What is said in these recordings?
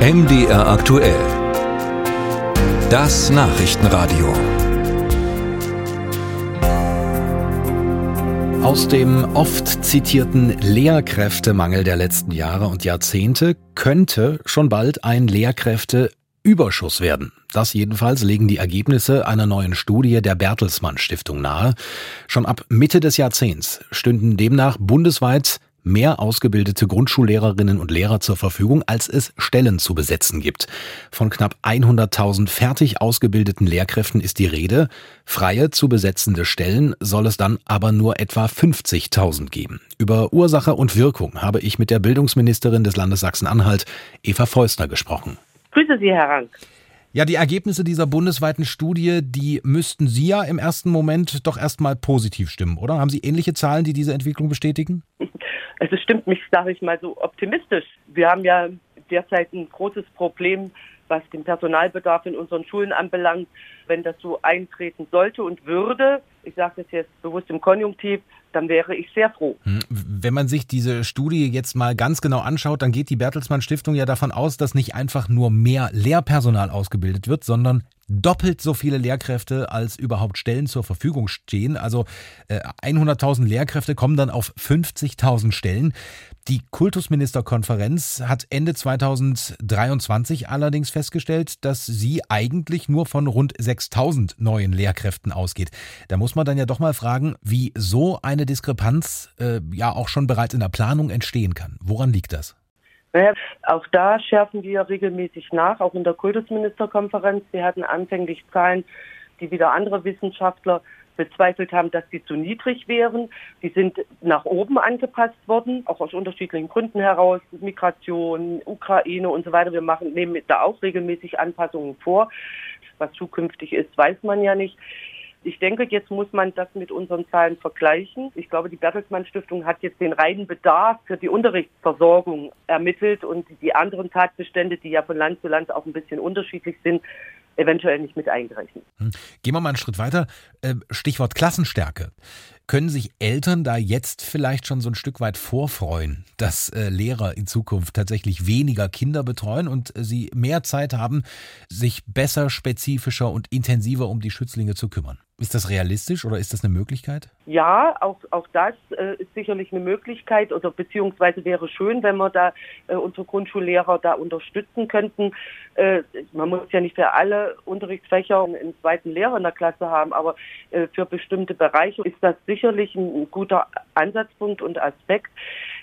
MDR aktuell. Das Nachrichtenradio. Aus dem oft zitierten Lehrkräftemangel der letzten Jahre und Jahrzehnte könnte schon bald ein Lehrkräfteüberschuss werden. Das jedenfalls legen die Ergebnisse einer neuen Studie der Bertelsmann Stiftung nahe. Schon ab Mitte des Jahrzehnts stünden demnach bundesweit mehr ausgebildete Grundschullehrerinnen und Lehrer zur Verfügung, als es Stellen zu besetzen gibt. Von knapp 100.000 fertig ausgebildeten Lehrkräften ist die Rede. Freie zu besetzende Stellen soll es dann aber nur etwa 50.000 geben. Über Ursache und Wirkung habe ich mit der Bildungsministerin des Landes Sachsen-Anhalt, Eva Feustner, gesprochen. Grüße Sie, Herr Rank. Ja, die Ergebnisse dieser bundesweiten Studie, die müssten Sie ja im ersten Moment doch erstmal positiv stimmen, oder? Haben Sie ähnliche Zahlen, die diese Entwicklung bestätigen? Es stimmt mich, sage ich mal, so optimistisch. Wir haben ja derzeit ein großes Problem, was den Personalbedarf in unseren Schulen anbelangt. Wenn das so eintreten sollte und würde, ich sage das jetzt bewusst im Konjunktiv, dann wäre ich sehr froh. Hm, wenn man sich diese Studie jetzt mal ganz genau anschaut, dann geht die Bertelsmann Stiftung ja davon aus, dass nicht einfach nur mehr Lehrpersonal ausgebildet wird, sondern doppelt so viele Lehrkräfte als überhaupt Stellen zur Verfügung stehen. Also äh, 100.000 Lehrkräfte kommen dann auf 50.000 Stellen. Die Kultusministerkonferenz hat Ende 2023 allerdings festgestellt, dass sie eigentlich nur von rund 6.000 neuen Lehrkräften ausgeht. Da muss man dann ja doch mal fragen, wie so eine Diskrepanz äh, ja auch schon bereits in der Planung entstehen kann. Woran liegt das? Naja, auch da schärfen wir regelmäßig nach, auch in der Kultusministerkonferenz. Wir hatten anfänglich Zahlen, die wieder andere Wissenschaftler bezweifelt haben, dass sie zu niedrig wären. Die sind nach oben angepasst worden, auch aus unterschiedlichen Gründen heraus, Migration, Ukraine und so weiter. Wir machen, nehmen da auch regelmäßig Anpassungen vor. Was zukünftig ist, weiß man ja nicht. Ich denke, jetzt muss man das mit unseren Zahlen vergleichen. Ich glaube, die Bertelsmann Stiftung hat jetzt den reinen Bedarf für die Unterrichtsversorgung ermittelt und die anderen Tatbestände, die ja von Land zu Land auch ein bisschen unterschiedlich sind, eventuell nicht mit eingerechnet. Hm. Gehen wir mal einen Schritt weiter. Ähm, Stichwort Klassenstärke. Können sich Eltern da jetzt vielleicht schon so ein Stück weit vorfreuen, dass äh, Lehrer in Zukunft tatsächlich weniger Kinder betreuen und äh, sie mehr Zeit haben, sich besser, spezifischer und intensiver um die Schützlinge zu kümmern? Ist das realistisch oder ist das eine Möglichkeit? Ja, auch, auch das äh, ist sicherlich eine Möglichkeit oder beziehungsweise wäre schön, wenn wir da äh, unsere Grundschullehrer da unterstützen könnten. Äh, man muss ja nicht für alle Unterrichtsfächer einen zweiten Lehrer in der Klasse haben, aber äh, für bestimmte Bereiche ist das sicherlich ein, ein guter Ansatzpunkt und Aspekt.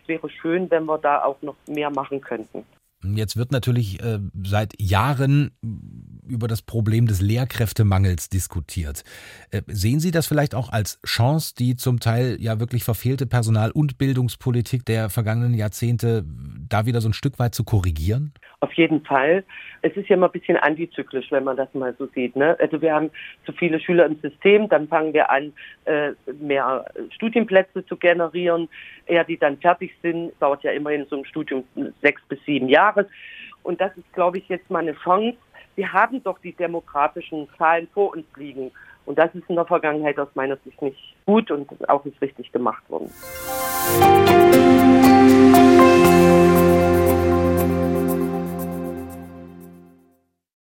Wäre schön, wenn wir da auch noch mehr machen könnten. Jetzt wird natürlich äh, seit Jahren über das Problem des Lehrkräftemangels diskutiert. Äh, sehen Sie das vielleicht auch als Chance, die zum Teil ja wirklich verfehlte Personal- und Bildungspolitik der vergangenen Jahrzehnte da wieder so ein Stück weit zu korrigieren? Auf jeden Fall. Es ist ja immer ein bisschen antizyklisch, wenn man das mal so sieht. Ne? Also wir haben zu viele Schüler im System, dann fangen wir an, äh, mehr Studienplätze zu generieren. Eher die dann fertig sind, dauert ja immerhin so ein Studium sechs bis sieben Jahre. Und das ist, glaube ich, jetzt mal eine Chance, wir haben doch die demografischen Zahlen vor uns liegen. Und das ist in der Vergangenheit aus meiner Sicht nicht gut und auch nicht richtig gemacht worden.